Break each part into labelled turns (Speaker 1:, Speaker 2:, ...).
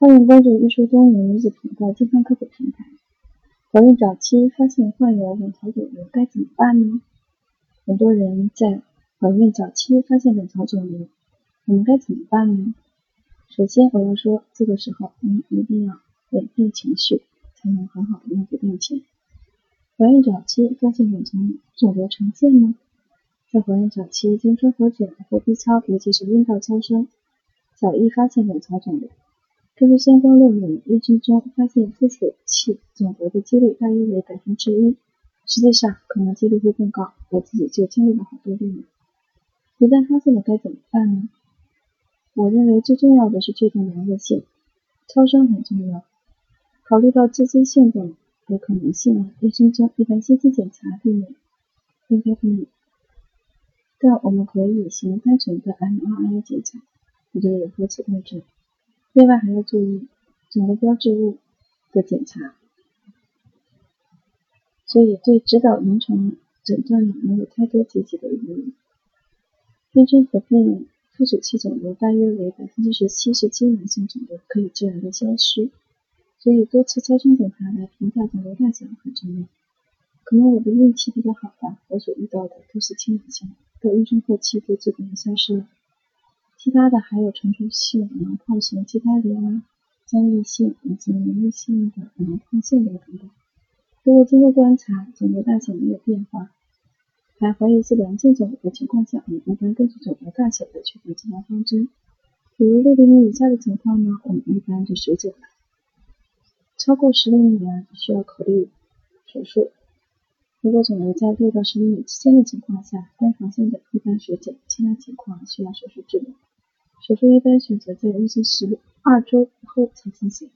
Speaker 1: 欢迎关注艺术多年女子频道健康科普平台。怀孕早期发现患有卵巢肿瘤该怎么办呢？很多人在怀孕早期发现卵巢肿瘤，我们该怎么办呢？首先我要说，这个时候您一定要稳定情绪，才能很好的应付病情。怀孕早期发现卵巢肿瘤常见吗？在怀孕早期，经综合诊或 B 超，尤其是阴道超声，早易发现卵巢肿瘤。根据相关论文，妊娠中发现附属器肿瘤的几率大约为百分之一，实际上可能几率会更高。我自己就经历了好多例子。一旦发现了该怎么办呢？我认为最重要的是确定良恶性，超声很重要。考虑到刺激性的的可能性，医生中一般先期检查避免应该避免，但我们可以行单纯的 MRI 检查，或者有核磁共振。另外还要注意肿瘤标志物的检查，所以对指导临床诊断呢没有太多积极的意义。妊娠合并附属器肿瘤大约为百分之十七十七男性肿瘤可以自然的消失，所以多次超声检查来评价肿瘤大小很重要。可能我的运气比较好吧，我所遇到的都是轻男性，到妊娠后期就基本消失了。其他的还有成熟性囊泡型畸胎瘤啊、僵硬性以及粘液性的囊泡腺瘤等等。如果经过观察肿瘤大小没有变化，还怀疑是良性肿瘤的情况下，我们一般根据肿瘤大小的确定治疗方针。比如六厘米以下的情况呢，我们一般就水肿了；超过十厘米啊，需要考虑手术。如果肿瘤在六到十厘米之间的情况下，单房性的一般水肿，其他情况需要手术治疗。手术一般选择在妊娠十二周以后才进行。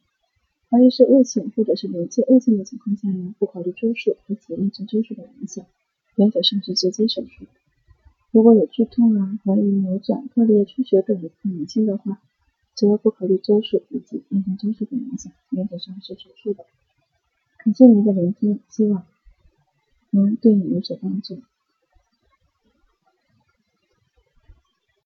Speaker 1: 怀疑是恶性或者是临界恶性的情况下呢，不考虑周数以及妊娠周数的影响，原则上是直接手术。如果有剧痛啊、怀疑扭转、破裂、出血等可能性的话，则不考虑周数以及妊娠周数的影响，原则上是手术的。感谢您的聆听，希望能对你有所帮助。